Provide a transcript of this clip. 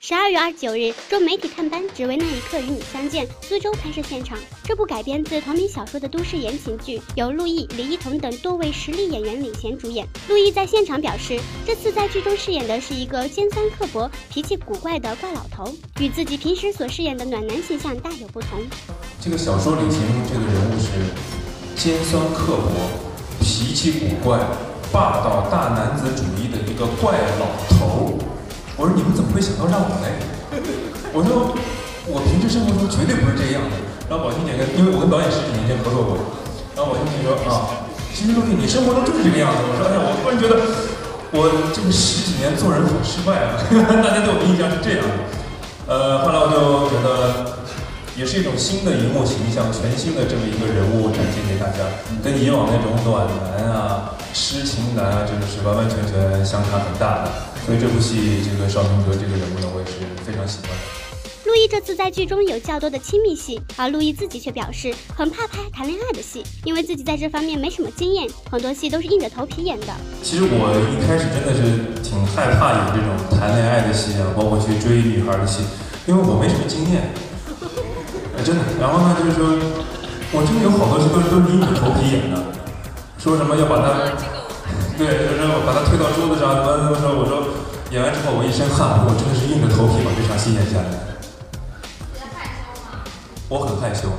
十二月二十九日，众媒体探班，只为那一刻与你相见。苏州拍摄现场，这部改编自同名小说的都市言情剧，由陆毅、李一桐等多位实力演员领衔主演。陆毅在现场表示，这次在剧中饰演的是一个尖酸刻薄、脾气古怪的怪老头，与自己平时所饰演的暖男形象大有不同。这个小说里形容这个人物是尖酸刻薄、脾气古怪、霸道大男子主义的一个怪老头。我说你们怎么会想到让我来？我说我平时生活中绝对不是这样的。然后宝清姐跟，因为我跟导演十几年前合作过，然后宝清姐说啊，其实陆毅你生活中就是这个样子。我说哎呀，我突然觉得我这个十几年做人好失败啊，大家对我的印象是这样的。呃，后来我就觉得也是一种新的荧幕形象，全新的这么一个人物展现给大家，跟以往那种暖男啊、痴情男啊，这个是完完全全相差很大的。所以这部戏，这个邵明哲这个人物呢，我也是非常喜欢。陆毅这次在剧中有较多的亲密戏，而陆毅自己却表示很怕拍谈恋爱的戏，因为自己在这方面没什么经验，很多戏都是硬着头皮演的。其实我一开始真的是挺害怕演这种谈恋爱的戏啊，包括去追女孩的戏，因为我没什么经验，真的。然后呢，就是说，我真的有好多戏都是都是硬着头皮演的，说什么要把他。对，就是我把他推到桌子上，完了之后我说，演完之后我一身汗，我真的是硬着头皮把这场戏演下来。害羞吗？我很害羞。